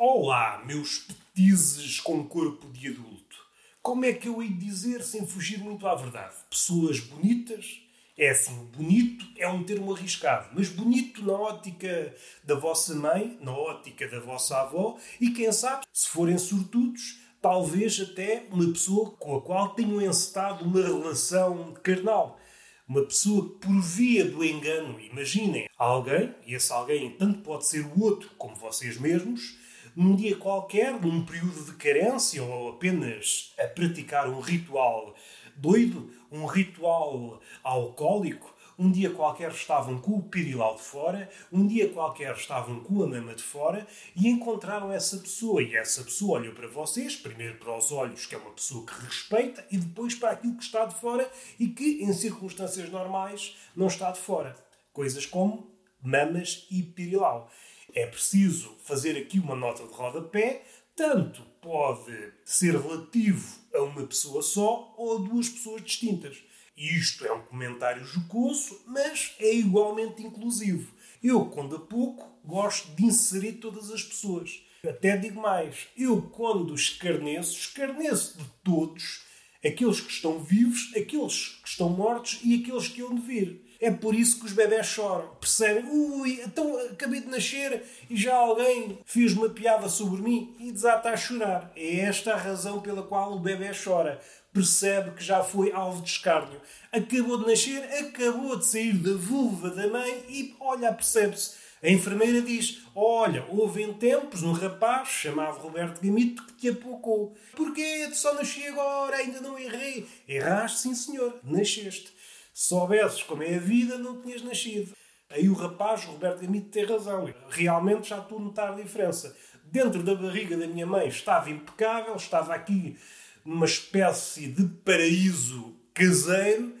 Olá, meus petizes com corpo de adulto. Como é que eu hei de dizer sem fugir muito à verdade? Pessoas bonitas? É assim, bonito é um termo arriscado, mas bonito na ótica da vossa mãe, na ótica da vossa avó e quem sabe, se forem sortudos, talvez até uma pessoa com a qual tenham encetado uma relação carnal. Uma pessoa que, por via do engano, imaginem, alguém, e esse alguém tanto pode ser o outro como vocês mesmos, num dia qualquer, num período de carência ou apenas a praticar um ritual doido, um ritual alcoólico, um dia qualquer estavam com o pirilau de fora, um dia qualquer estavam com a mama de fora e encontraram essa pessoa. E essa pessoa olhou para vocês, primeiro para os olhos, que é uma pessoa que respeita, e depois para aquilo que está de fora e que, em circunstâncias normais, não está de fora. Coisas como mamas e pirilau. É preciso fazer aqui uma nota de rodapé, tanto pode ser relativo a uma pessoa só ou a duas pessoas distintas. Isto é um comentário jocoso, mas é igualmente inclusivo. Eu, quando a pouco, gosto de inserir todas as pessoas. Até digo mais, eu, quando escarneço, escarneço de todos, aqueles que estão vivos, aqueles que estão mortos e aqueles que hão de vir. É por isso que os bebés choram. Percebem? Ui, então acabei de nascer e já alguém fez uma piada sobre mim e desata a chorar. É esta a razão pela qual o bebê chora. Percebe que já foi alvo de escárnio. Acabou de nascer, acabou de sair da vulva da mãe e, olha, percebe-se. A enfermeira diz: Olha, houve em tempos um rapaz chamado Roberto Gamito que te apocou. Porquê? Só nasci agora, ainda não errei. Erraste, sim senhor, nasceste. Se soubesses como é a vida, não tinhas nascido. Aí o rapaz, o Roberto Gamito, tem razão. Realmente já estou a notar a diferença. Dentro da barriga da minha mãe estava impecável, estava aqui numa espécie de paraíso caseiro.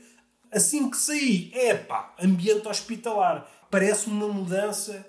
Assim que saí, epá, ambiente hospitalar. Parece uma mudança,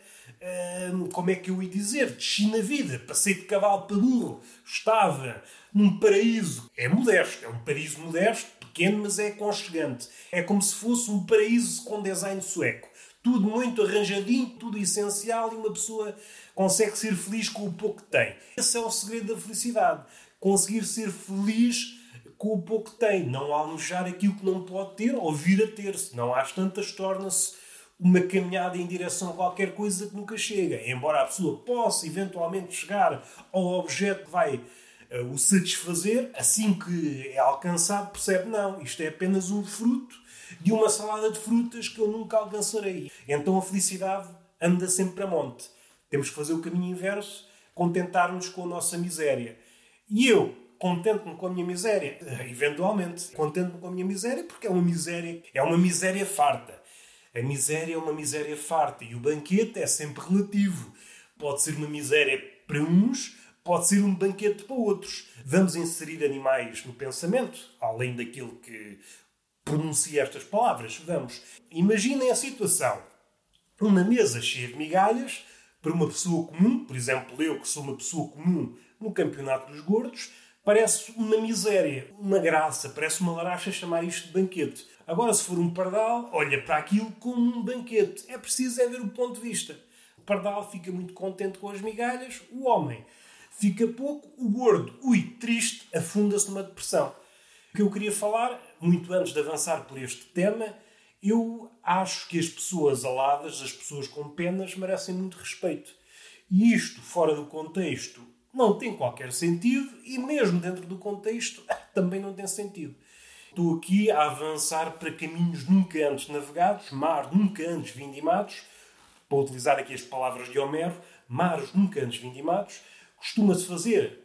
hum, como é que eu ia dizer? Desci na vida, passei de cavalo para burro. Estava num paraíso, é modesto, é um paraíso modesto, pequeno, mas é aconchegante. É como se fosse um paraíso com design sueco. Tudo muito arranjadinho, tudo essencial e uma pessoa consegue ser feliz com o pouco que tem. Esse é o segredo da felicidade. Conseguir ser feliz com o pouco que tem. Não almejar aquilo que não pode ter ou vir a ter. Se não às tantas torna-se uma caminhada em direção a qualquer coisa que nunca chega. Embora a pessoa possa eventualmente chegar ao objeto que vai o satisfazer, assim que é alcançado, percebe: não, isto é apenas um fruto de uma salada de frutas que eu nunca alcançarei. Então a felicidade anda sempre a monte. Temos que fazer o caminho inverso, contentar-nos com a nossa miséria. E eu contento-me com a minha miséria, eventualmente, contento-me com a minha miséria porque é uma miséria, é uma miséria farta. A miséria é uma miséria farta e o banquete é sempre relativo. Pode ser uma miséria para uns, pode ser um banquete para outros. Vamos inserir animais no pensamento, além daquilo que pronuncia estas palavras. Vamos. Imaginem a situação. Uma mesa cheia de migalhas para uma pessoa comum, por exemplo, eu que sou uma pessoa comum no campeonato dos gordos, parece uma miséria, uma graça, parece uma laracha chamar isto de banquete. Agora, se for um pardal, olha para aquilo como um banquete. É preciso é ver o ponto de vista. O pardal fica muito contente com as migalhas, o homem fica pouco, o gordo, ui, triste, afunda-se numa depressão. O que eu queria falar, muito antes de avançar por este tema, eu acho que as pessoas aladas, as pessoas com penas, merecem muito respeito. E isto, fora do contexto, não tem qualquer sentido, e mesmo dentro do contexto, também não tem sentido. Estou aqui a avançar para caminhos nunca antes navegados, mar nunca antes vindimados, para utilizar aqui as palavras de Homero, mares nunca antes vindimados, costuma-se fazer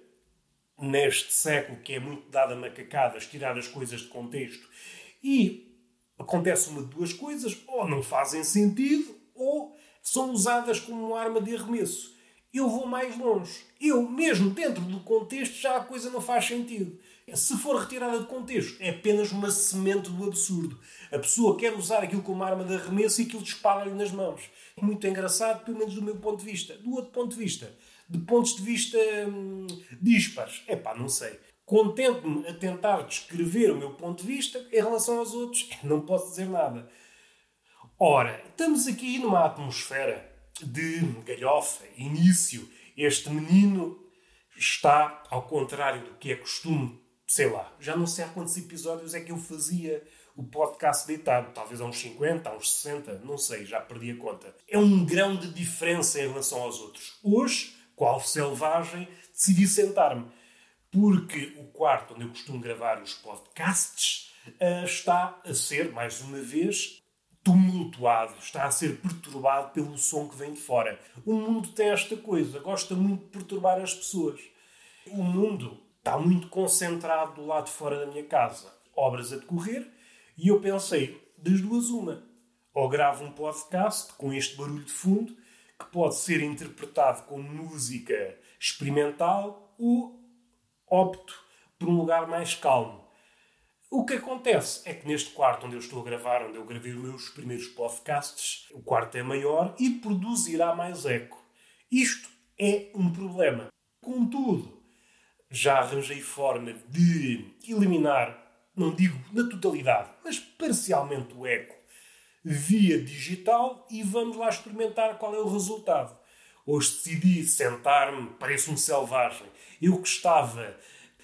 neste século que é muito dado a macacadas, tirar as coisas de contexto e acontece uma de duas coisas, ou não fazem sentido, ou são usadas como arma de arremesso. Eu vou mais longe. Eu, mesmo dentro do contexto, já a coisa não faz sentido. Se for retirada de contexto, é apenas uma semente do absurdo. A pessoa quer usar aquilo como arma de arremesso e aquilo dispara-lhe nas mãos. É muito engraçado, pelo menos do meu ponto de vista. Do outro ponto de vista, de pontos de vista hum, dispares, é pá, não sei. Contento-me a tentar descrever o meu ponto de vista em relação aos outros, não posso dizer nada. Ora, estamos aqui numa atmosfera de galhofa, início este menino está ao contrário do que é costume, sei lá, já não sei há quantos episódios é que eu fazia o podcast deitado, talvez há uns 50, há uns 60, não sei, já perdi a conta. É um grão de diferença em relação aos outros. Hoje, qual selvagem, decidi sentar-me, porque o quarto onde eu costumo gravar os podcasts uh, está a ser, mais uma vez, tumultuado, está a ser perturbado pelo som que vem de fora. O mundo tem esta coisa, gosta muito de perturbar as pessoas. O mundo está muito concentrado do lado de fora da minha casa. Obras a decorrer, e eu pensei, das duas uma. Ou gravo um podcast com este barulho de fundo, que pode ser interpretado como música experimental, ou opto por um lugar mais calmo o que acontece é que neste quarto onde eu estou a gravar, onde eu gravei os meus primeiros podcasts, o quarto é maior e produzirá mais eco. Isto é um problema. Contudo, já arranjei forma de eliminar, não digo na totalidade, mas parcialmente o eco via digital e vamos lá experimentar qual é o resultado. Hoje decidi sentar-me, parece um selvagem. Eu que estava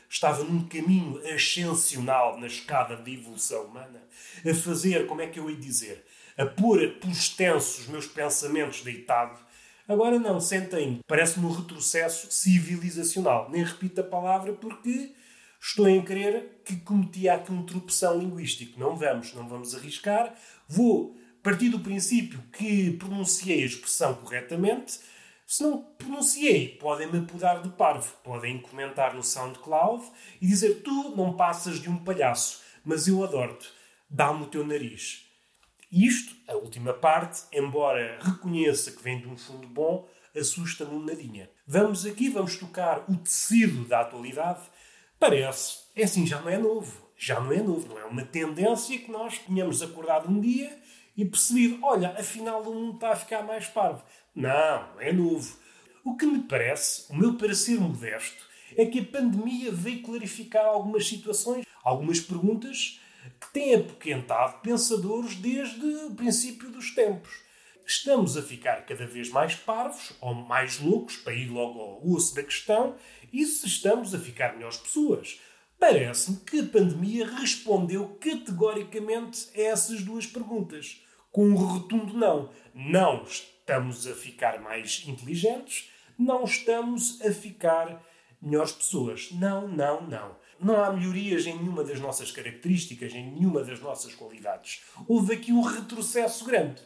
estava num caminho ascensional na escada de evolução humana, a fazer, como é que eu ia dizer, a pôr por extenso os meus pensamentos deitado. Agora não, sentem parece-me um retrocesso civilizacional. Nem repito a palavra porque estou em crer que cometi aqui um tropeção linguístico. Não vamos, não vamos arriscar. Vou partir do princípio que pronunciei a expressão corretamente, se não pronunciei, podem-me apodar de parvo. Podem comentar no SoundCloud e dizer tu não passas de um palhaço, mas eu adoro-te. Dá-me o teu nariz. Isto, a última parte, embora reconheça que vem de um fundo bom, assusta-me um nadinha. Vamos aqui, vamos tocar o tecido da atualidade. Parece, é assim, já não é novo. Já não é novo, não é uma tendência que nós tínhamos acordado um dia e percebido, olha, afinal o mundo está a ficar mais parvo. Não, é novo. O que me parece, o meu parecer modesto, é que a pandemia veio clarificar algumas situações, algumas perguntas que têm apoquentado pensadores desde o princípio dos tempos. Estamos a ficar cada vez mais parvos ou mais loucos, para ir logo ao osso da questão, e se estamos a ficar melhores pessoas. Parece-me que a pandemia respondeu categoricamente a essas duas perguntas, com um rotundo não. Não estamos a ficar mais inteligentes, não estamos a ficar melhores pessoas. Não, não, não. Não há melhorias em nenhuma das nossas características, em nenhuma das nossas qualidades. Houve aqui um retrocesso grande.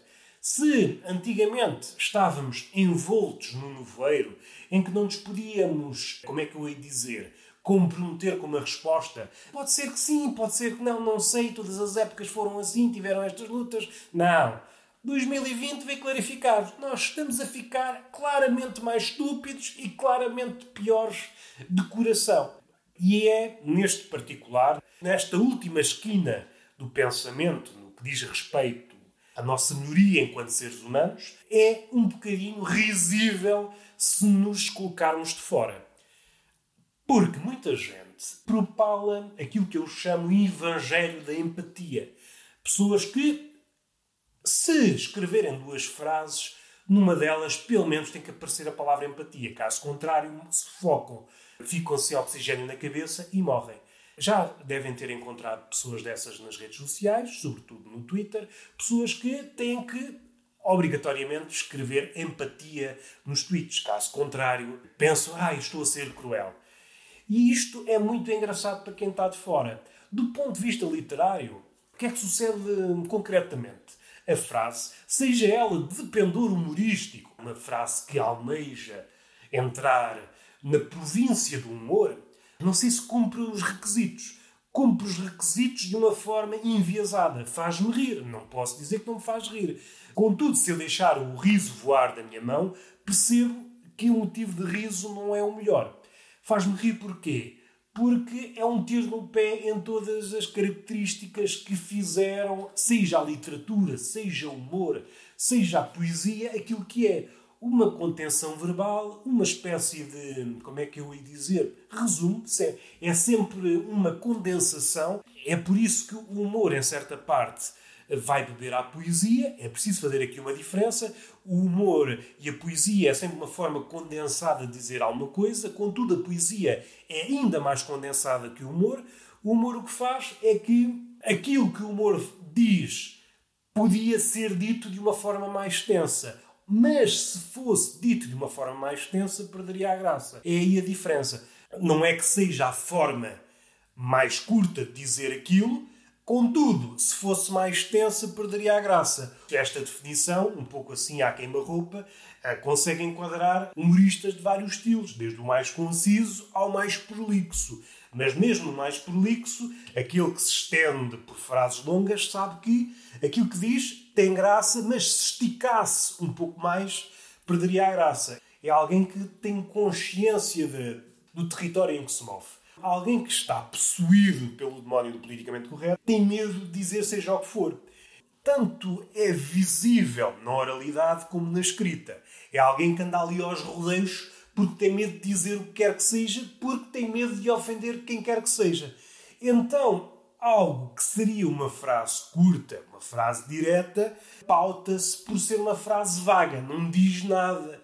Se antigamente estávamos envoltos num nevoeiro em que não nos podíamos, como é que eu ia dizer, comprometer com uma resposta. Pode ser que sim, pode ser que não, não sei, todas as épocas foram assim, tiveram estas lutas. Não. 2020 veio clarificado. Nós estamos a ficar claramente mais estúpidos e claramente piores de coração. E é, neste particular, nesta última esquina do pensamento, no que diz respeito à nossa melhoria enquanto seres humanos, é um bocadinho risível se nos colocarmos de fora. Porque muita gente propala aquilo que eu chamo evangelho da empatia. Pessoas que se escreverem duas frases, numa delas, pelo menos, tem que aparecer a palavra empatia. Caso contrário, se focam, ficam sem oxigênio na cabeça e morrem. Já devem ter encontrado pessoas dessas nas redes sociais, sobretudo no Twitter, pessoas que têm que obrigatoriamente escrever empatia nos tweets. Caso contrário, pensam, ah, estou a ser cruel. E isto é muito engraçado para quem está de fora. Do ponto de vista literário, o que é que sucede concretamente? a frase, seja ela de pendor humorístico, uma frase que almeja entrar na província do humor, não sei se cumpre os requisitos. Cumpre os requisitos de uma forma enviesada. Faz-me rir. Não posso dizer que não me faz rir. Contudo, se eu deixar o riso voar da minha mão, percebo que o motivo de riso não é o melhor. Faz-me rir porquê? porque é um tiro no pé em todas as características que fizeram, seja a literatura, seja o humor, seja a poesia, aquilo que é uma contenção verbal, uma espécie de, como é que eu ia dizer, resumo, é sempre uma condensação. É por isso que o humor, em certa parte, vai beber à poesia. É preciso fazer aqui uma diferença. O humor e a poesia é sempre uma forma condensada de dizer alguma coisa, contudo, a poesia é ainda mais condensada que o humor. O humor o que faz é que aquilo que o humor diz podia ser dito de uma forma mais extensa. Mas se fosse dito de uma forma mais extensa, perderia a graça. É aí a diferença. Não é que seja a forma mais curta de dizer aquilo, Contudo, se fosse mais extensa, perderia a graça. Esta definição, um pouco assim à queima-roupa, eh, consegue enquadrar humoristas de vários estilos, desde o mais conciso ao mais prolixo. Mas mesmo no mais prolixo, aquele que se estende por frases longas sabe que aquilo que diz tem graça, mas se esticasse um pouco mais, perderia a graça. É alguém que tem consciência de, do território em que se move. Alguém que está possuído pelo demónio do politicamente correto tem medo de dizer seja o que for. Tanto é visível na oralidade como na escrita. É alguém que anda ali aos rodeios porque tem medo de dizer o que quer que seja, porque tem medo de ofender quem quer que seja. Então, algo que seria uma frase curta, uma frase direta, pauta-se por ser uma frase vaga, não diz nada.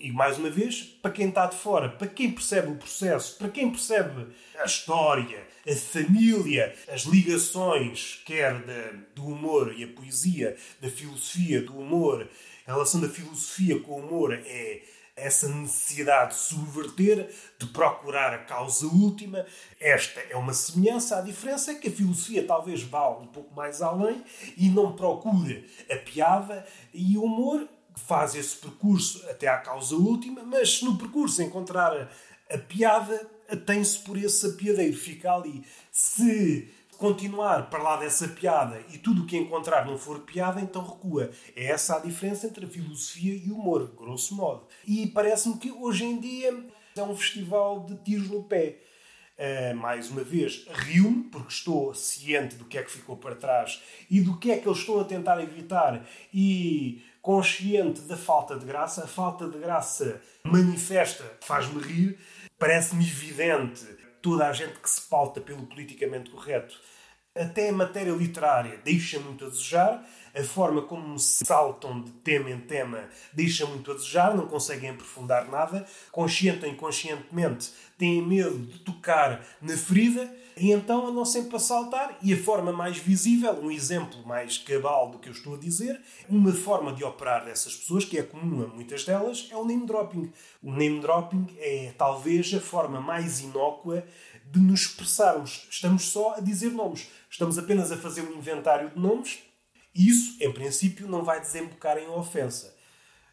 E mais uma vez, para quem está de fora, para quem percebe o processo, para quem percebe a história, a família, as ligações, quer de, do humor e a poesia, da filosofia, do humor, a relação da filosofia com o humor é essa necessidade de subverter, de procurar a causa última. Esta é uma semelhança. A diferença é que a filosofia talvez vá um pouco mais além e não procura a piada e o humor faz esse percurso até à causa última, mas se no percurso encontrar a, piada, tem-se por esse apiadeiro, fica ali. Se continuar para lá dessa piada e tudo o que encontrar não for piada, então recua. É essa a diferença entre a filosofia e o humor, grosso modo. E parece-me que hoje em dia é um festival de tiros no pé. Uh, mais uma vez, rio-me, porque estou ciente do que é que ficou para trás e do que é que eles estão a tentar evitar e consciente da falta de graça. A falta de graça manifesta, faz-me rir, parece-me evidente. Toda a gente que se pauta pelo politicamente correto, até a matéria literária, deixa muito a desejar. A forma como se saltam de tema em tema deixa muito a desejar, não conseguem aprofundar nada. Consciente ou inconscientemente têm medo de tocar na ferida e então andam sempre a saltar. E a forma mais visível, um exemplo mais cabal do que eu estou a dizer, uma forma de operar dessas pessoas, que é comum a muitas delas, é o name dropping. O name dropping é talvez a forma mais inócua de nos expressarmos. Estamos só a dizer nomes. Estamos apenas a fazer um inventário de nomes e isso, em princípio, não vai desembocar em ofensa.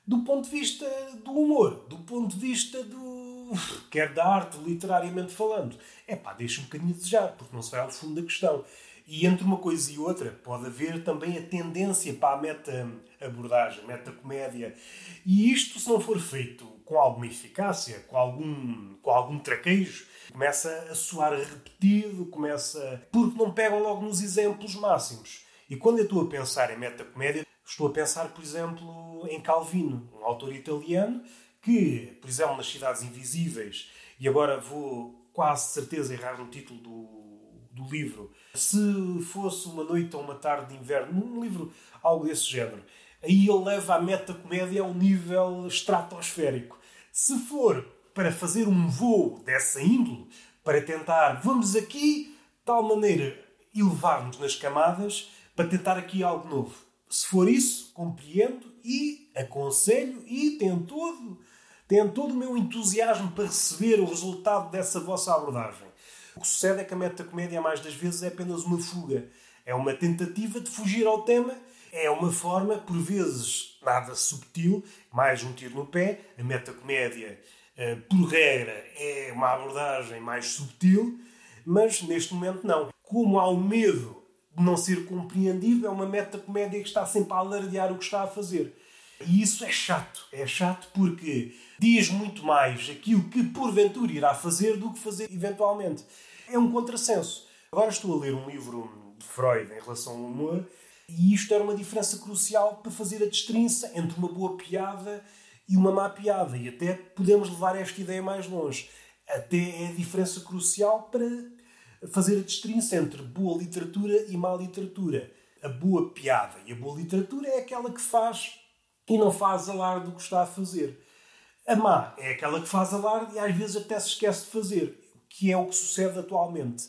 Do ponto de vista do humor, do ponto de vista do quer da arte, literariamente falando, é pá, deixa um bocadinho a desejar, porque não se vai ao fundo da questão. E entre uma coisa e outra pode haver também a tendência para a meta-abordagem, meta-comédia. E isto, se não for feito com alguma eficácia, com algum, com algum traquejo, começa a soar repetido, começa. porque não pegam logo nos exemplos máximos. E quando eu estou a pensar em meta-comédia, estou a pensar, por exemplo, em Calvino, um autor italiano que, por exemplo, nas Cidades Invisíveis, e agora vou quase certeza errar no título do, do livro, se fosse uma noite ou uma tarde de inverno, um livro algo desse género, aí ele leva a meta-comédia a um nível estratosférico. Se for para fazer um voo dessa índole, para tentar, vamos aqui, de tal maneira, elevar-nos nas camadas, para tentar aqui algo novo. Se for isso, compreendo e aconselho e tenho todo tenho todo o meu entusiasmo para receber o resultado dessa vossa abordagem. O que sucede é que a metacomédia, mais das vezes, é apenas uma fuga. É uma tentativa de fugir ao tema. É uma forma, por vezes, nada subtil, mais um tiro no pé. A metacomédia, eh, por regra, é uma abordagem mais subtil, mas neste momento não. Como há o medo de não ser compreendido, é uma metacomédia que está sempre a alardear o que está a fazer. E isso é chato. É chato porque diz muito mais aquilo que porventura irá fazer do que fazer eventualmente. É um contrassenso. Agora estou a ler um livro de Freud em relação ao humor e isto era uma diferença crucial para fazer a destrinça entre uma boa piada e uma má piada. E até podemos levar esta ideia mais longe. Até é a diferença crucial para fazer a destrinça entre boa literatura e má literatura. A boa piada e a boa literatura é aquela que faz e não faz alarde do que está a fazer. A má é aquela que faz alarde e às vezes até se esquece de fazer, que é o que sucede atualmente.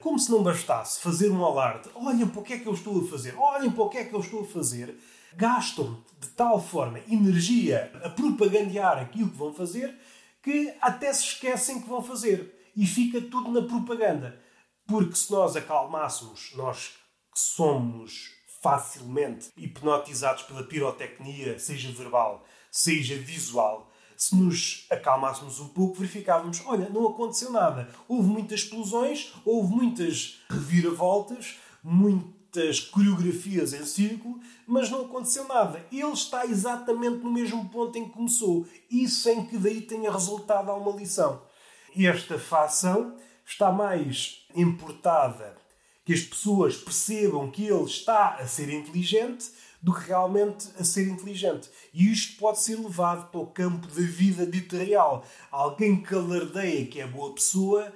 Como se não bastasse fazer um alarde, olhem para o que é que eu estou a fazer, olhem para o que é que eu estou a fazer, gastam de tal forma energia a propagandear aquilo que vão fazer que até se esquecem que vão fazer. E fica tudo na propaganda. Porque se nós acalmássemos, nós que somos facilmente hipnotizados pela pirotecnia, seja verbal, seja visual, se nos acalmássemos um pouco, verificávamos: olha, não aconteceu nada. Houve muitas explosões, houve muitas reviravoltas, muitas coreografias em círculo, mas não aconteceu nada. Ele está exatamente no mesmo ponto em que começou e sem que daí tenha resultado a uma lição. Esta facção está mais importada que as pessoas percebam que ele está a ser inteligente do que realmente a ser inteligente. E isto pode ser levado para o campo da vida dita real. Alguém que alardeia que é boa pessoa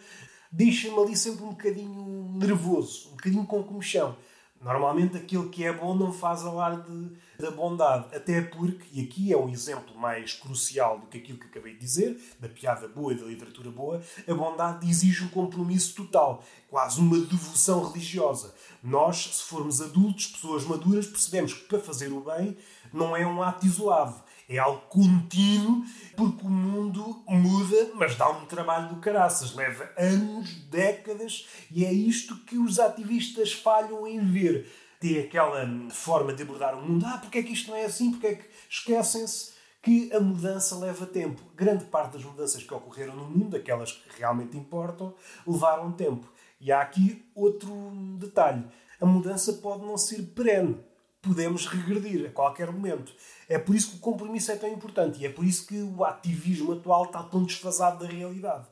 deixa-me ali sempre um bocadinho nervoso, um bocadinho com comichão. Normalmente aquele que é bom não faz alarde da bondade, até porque, e aqui é um exemplo mais crucial do que aquilo que acabei de dizer, da piada boa e da literatura boa, a bondade exige um compromisso total, quase uma devoção religiosa. Nós, se formos adultos, pessoas maduras, percebemos que para fazer o bem não é um ato isolado, é algo contínuo, porque o mundo muda, mas dá um trabalho do caraças. Leva anos, décadas, e é isto que os ativistas falham em ver. Tem aquela forma de abordar o mundo. Ah, porque é que isto não é assim? Porque é que esquecem-se que a mudança leva tempo. Grande parte das mudanças que ocorreram no mundo, aquelas que realmente importam, levaram tempo. E há aqui outro detalhe. A mudança pode não ser perene podemos regredir a qualquer momento. É por isso que o compromisso é tão importante e é por isso que o ativismo atual está tão desfasado da realidade.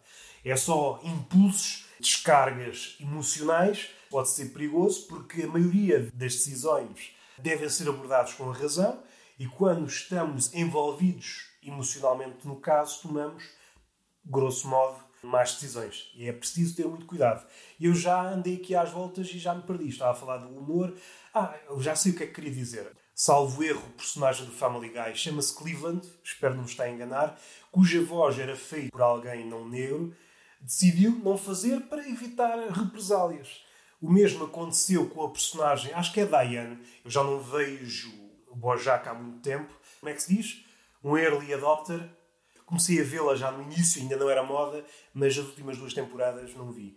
É só impulsos, descargas emocionais, pode ser perigoso porque a maioria das decisões devem ser abordadas com a razão e quando estamos envolvidos emocionalmente no caso, tomamos, grosso modo, mais decisões. E é preciso ter muito cuidado. Eu já andei aqui às voltas e já me perdi. Estava a falar do humor, ah, eu já sei o que é que queria dizer. Salvo erro, o personagem do Family Guy chama-se Cleveland, espero não me estar a enganar, cuja voz era feita por alguém não negro, decidiu não fazer para evitar represálias. O mesmo aconteceu com a personagem, acho que é Diane, eu já não vejo o Bojack há muito tempo. Como é que se diz? Um early adopter. Comecei a vê-la já no início, ainda não era moda, mas as últimas duas temporadas não vi.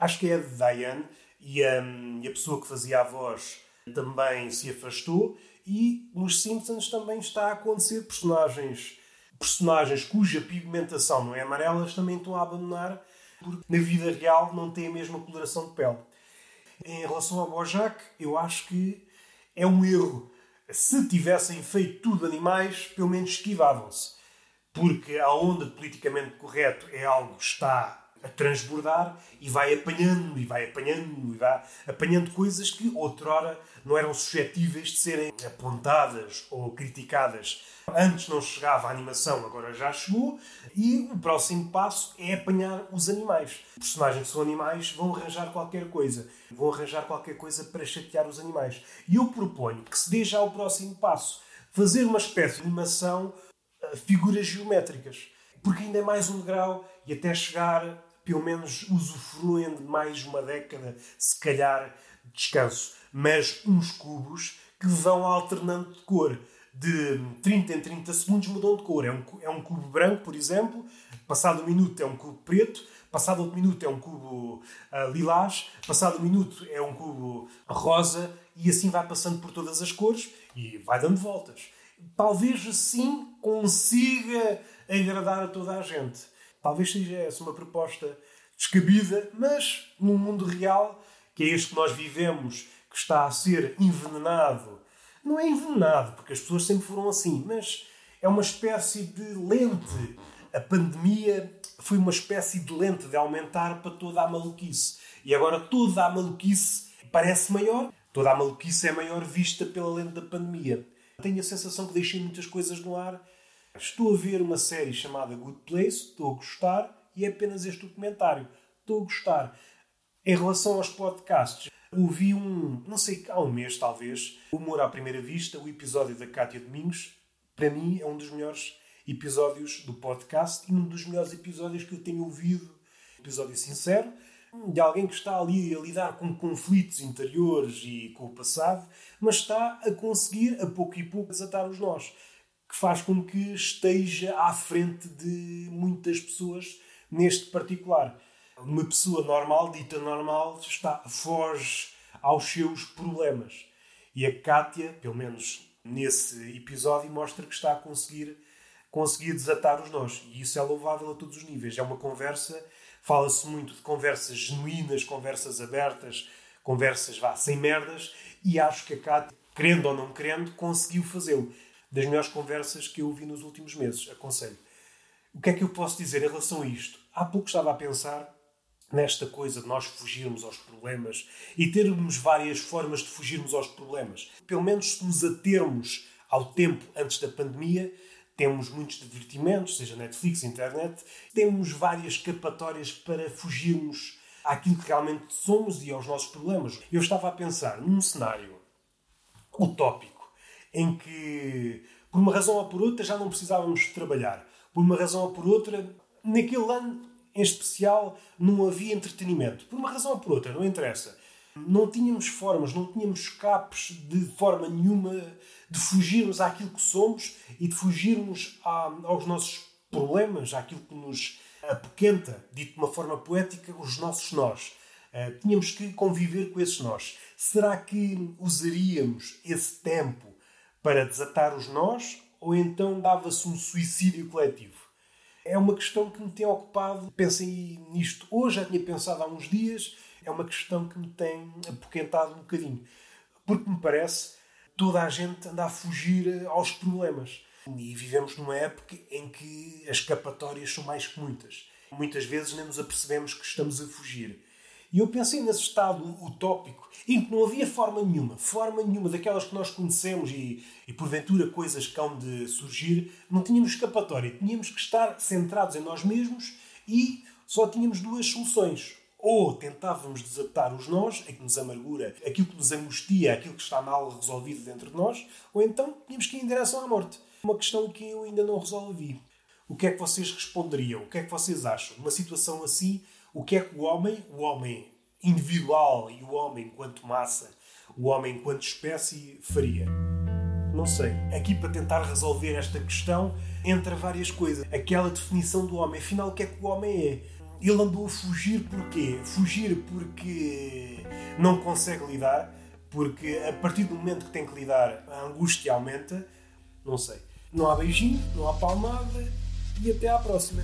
Acho que é a Diane e a, e a pessoa que fazia a voz também se afastou e nos Simpsons também está a acontecer personagens personagens cuja pigmentação não é amarela também estão a abandonar porque na vida real não têm a mesma coloração de pele. Em relação ao Bojack, eu acho que é um erro. Se tivessem feito tudo animais, pelo menos esquivavam-se. Porque a onda de politicamente correto é algo que está a transbordar e vai apanhando e vai apanhando e vai apanhando coisas que outrora não eram suscetíveis de serem apontadas ou criticadas. Antes não chegava a animação, agora já chegou, e o próximo passo é apanhar os animais. Os personagens que são animais vão arranjar qualquer coisa, vão arranjar qualquer coisa para chatear os animais. E eu proponho que se dê já o próximo passo, fazer uma espécie de animação a figuras geométricas, porque ainda é mais um grau e até chegar pelo menos usufruem de mais uma década, se calhar, de descanso. Mas uns cubos que vão alternando de cor. De 30 em 30 segundos mudam de cor. É um, é um cubo branco, por exemplo, passado um minuto é um cubo preto, passado outro minuto é um cubo uh, lilás, passado um minuto é um cubo rosa, e assim vai passando por todas as cores e vai dando voltas. Talvez assim consiga agradar a toda a gente. Talvez seja essa uma proposta descabida, mas num mundo real, que é este que nós vivemos, que está a ser envenenado. Não é envenenado, porque as pessoas sempre foram assim, mas é uma espécie de lente. A pandemia foi uma espécie de lente de aumentar para toda a maluquice. E agora toda a maluquice parece maior. Toda a maluquice é maior vista pela lente da pandemia. Tenho a sensação que deixei muitas coisas no ar Estou a ver uma série chamada Good Place, estou a gostar, e é apenas este documentário. Estou a gostar. Em relação aos podcasts, ouvi um, não sei, há um mês talvez, Humor à Primeira Vista, o episódio da Cátia Domingos. Para mim é um dos melhores episódios do podcast e um dos melhores episódios que eu tenho ouvido. Episódio sincero, de alguém que está ali a lidar com conflitos interiores e com o passado, mas está a conseguir, a pouco e pouco, desatar os nós. Que faz com que esteja à frente de muitas pessoas neste particular. Uma pessoa normal, dita normal, está, foge aos seus problemas. E a Kátia, pelo menos nesse episódio, mostra que está a conseguir, conseguir desatar os nós. E isso é louvável a todos os níveis. É uma conversa, fala-se muito de conversas genuínas, conversas abertas, conversas vá, sem merdas, e acho que a Kátia, querendo ou não querendo, conseguiu fazê-lo. Das melhores conversas que eu ouvi nos últimos meses, aconselho. O que é que eu posso dizer em relação a isto? Há pouco estava a pensar nesta coisa de nós fugirmos aos problemas e termos várias formas de fugirmos aos problemas. Pelo menos se nos atermos ao tempo antes da pandemia, temos muitos divertimentos, seja Netflix, internet, temos várias escapatórias para fugirmos àquilo que realmente somos e aos nossos problemas. Eu estava a pensar num cenário utópico em que, por uma razão ou por outra, já não precisávamos trabalhar. Por uma razão ou por outra, naquele ano em especial, não havia entretenimento. Por uma razão ou por outra, não interessa. Não tínhamos formas, não tínhamos escapes de forma nenhuma de fugirmos àquilo que somos e de fugirmos aos nossos problemas, àquilo que nos apoquenta, dito de uma forma poética, os nossos nós. Uh, tínhamos que conviver com esses nós. Será que usaríamos esse tempo para desatar os nós ou então dava-se um suicídio coletivo? É uma questão que me tem ocupado. Pensei nisto hoje, já tinha pensado há uns dias. É uma questão que me tem apoquentado um bocadinho. Porque me parece toda a gente anda a fugir aos problemas. E vivemos numa época em que as escapatórias são mais que muitas. Muitas vezes nem nos apercebemos que estamos a fugir. E eu pensei nesse estado utópico em que não havia forma nenhuma, forma nenhuma daquelas que nós conhecemos e, e porventura coisas que hão de surgir, não tínhamos escapatória. Tínhamos que estar centrados em nós mesmos e só tínhamos duas soluções. Ou tentávamos desatar os nós, aquilo que nos amargura, aquilo que nos angustia, aquilo que está mal resolvido dentro de nós, ou então tínhamos que ir em direção à morte. Uma questão que eu ainda não resolvi. O que é que vocês responderiam? O que é que vocês acham? Numa situação assim, o que é que o homem, o homem individual e o homem enquanto massa, o homem enquanto espécie, faria? Não sei. Aqui para tentar resolver esta questão entra várias coisas. Aquela definição do homem. Afinal, o que é que o homem é? Ele andou a fugir porquê? Fugir porque não consegue lidar, porque a partir do momento que tem que lidar, a angústia aumenta. Não sei. Não há beijinho, não há palmada e até à próxima.